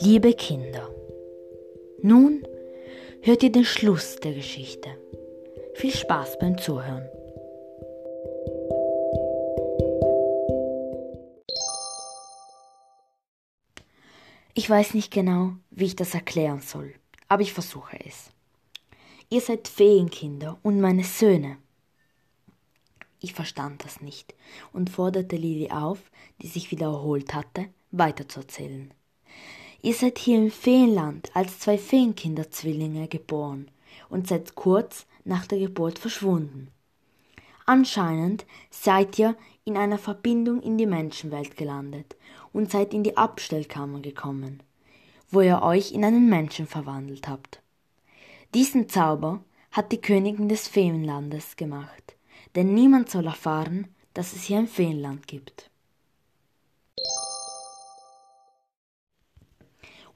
Liebe Kinder, nun hört ihr den Schluss der Geschichte. Viel Spaß beim Zuhören. Ich weiß nicht genau, wie ich das erklären soll, aber ich versuche es. Ihr seid Feenkinder und meine Söhne. Ich verstand das nicht und forderte Lili auf, die sich wiederholt hatte, weiterzuerzählen. Ihr seid hier im Feenland als zwei Feenkinderzwillinge geboren und seid kurz nach der Geburt verschwunden. Anscheinend seid ihr in einer Verbindung in die Menschenwelt gelandet und seid in die Abstellkammer gekommen, wo ihr euch in einen Menschen verwandelt habt. Diesen Zauber hat die Königin des Feenlandes gemacht, denn niemand soll erfahren, dass es hier ein Feenland gibt.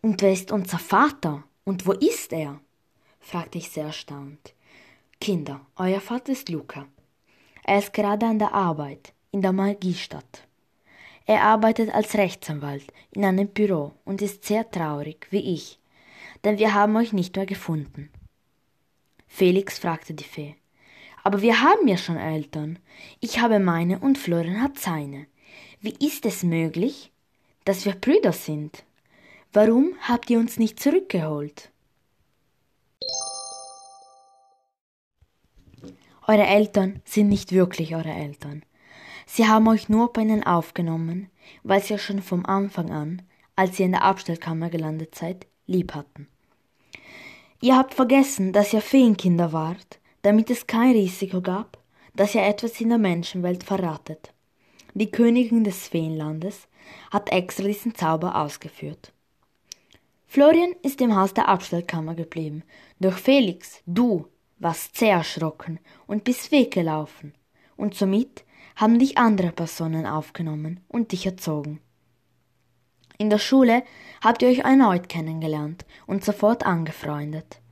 Und wer ist unser Vater? Und wo ist er? fragte ich sehr erstaunt. Kinder, euer Vater ist Luca. Er ist gerade an der Arbeit in der Magiestadt. Er arbeitet als Rechtsanwalt in einem Büro und ist sehr traurig, wie ich, denn wir haben euch nicht mehr gefunden. Felix fragte die Fee. Aber wir haben ja schon Eltern. Ich habe meine und Florian hat seine. Wie ist es möglich, dass wir Brüder sind? Warum habt ihr uns nicht zurückgeholt? Eure Eltern sind nicht wirklich eure Eltern. Sie haben euch nur bei ihnen aufgenommen, weil sie euch schon vom Anfang an, als ihr in der Abstellkammer gelandet seid, lieb hatten. Ihr habt vergessen, dass ihr Feenkinder wart, damit es kein Risiko gab, dass ihr etwas in der Menschenwelt verratet. Die Königin des Feenlandes hat extra diesen Zauber ausgeführt. Florian ist im Haus der Abstellkammer geblieben. Durch Felix, du, warst sehr erschrocken und bist weggelaufen. Und somit haben dich andere Personen aufgenommen und dich erzogen. In der Schule habt ihr euch erneut kennengelernt und sofort angefreundet.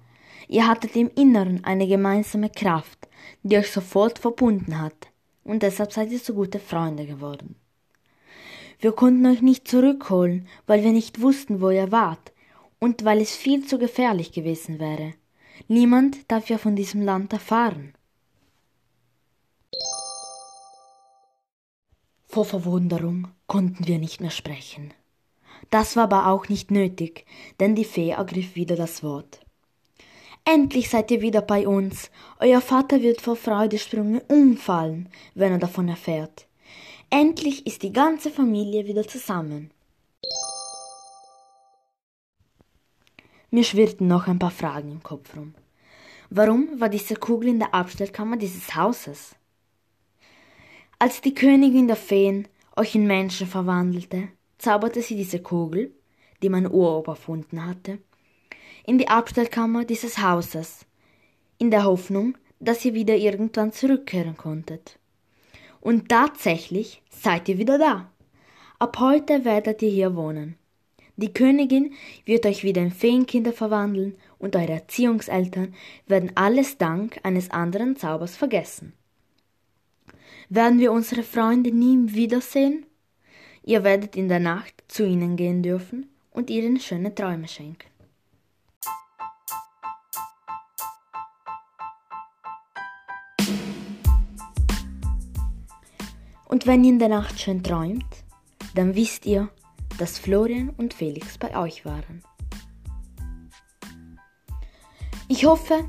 Ihr hattet im Inneren eine gemeinsame Kraft, die euch sofort verbunden hat, und deshalb seid ihr so gute Freunde geworden. Wir konnten euch nicht zurückholen, weil wir nicht wussten, wo ihr wart, und weil es viel zu gefährlich gewesen wäre. Niemand darf ja von diesem Land erfahren. Vor Verwunderung konnten wir nicht mehr sprechen. Das war aber auch nicht nötig, denn die Fee ergriff wieder das Wort. Endlich seid ihr wieder bei uns. Euer Vater wird vor Freudesprüngen umfallen, wenn er davon erfährt. Endlich ist die ganze Familie wieder zusammen. Mir schwirrten noch ein paar Fragen im Kopf rum. Warum war diese Kugel in der Abstellkammer dieses Hauses? Als die Königin der Feen euch in Menschen verwandelte, zauberte sie diese Kugel, die mein Uropa erfunden hatte, in die Abstellkammer dieses Hauses, in der Hoffnung, dass ihr wieder irgendwann zurückkehren konntet. Und tatsächlich seid ihr wieder da. Ab heute werdet ihr hier wohnen. Die Königin wird euch wieder in Feenkinder verwandeln und eure Erziehungseltern werden alles dank eines anderen Zaubers vergessen. Werden wir unsere Freunde nie wiedersehen? Ihr werdet in der Nacht zu ihnen gehen dürfen und ihnen schöne Träume schenken. Und wenn ihr in der Nacht schön träumt, dann wisst ihr, dass Florian und Felix bei euch waren. Ich hoffe,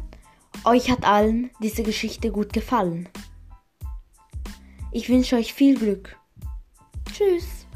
euch hat allen diese Geschichte gut gefallen. Ich wünsche euch viel Glück. Tschüss.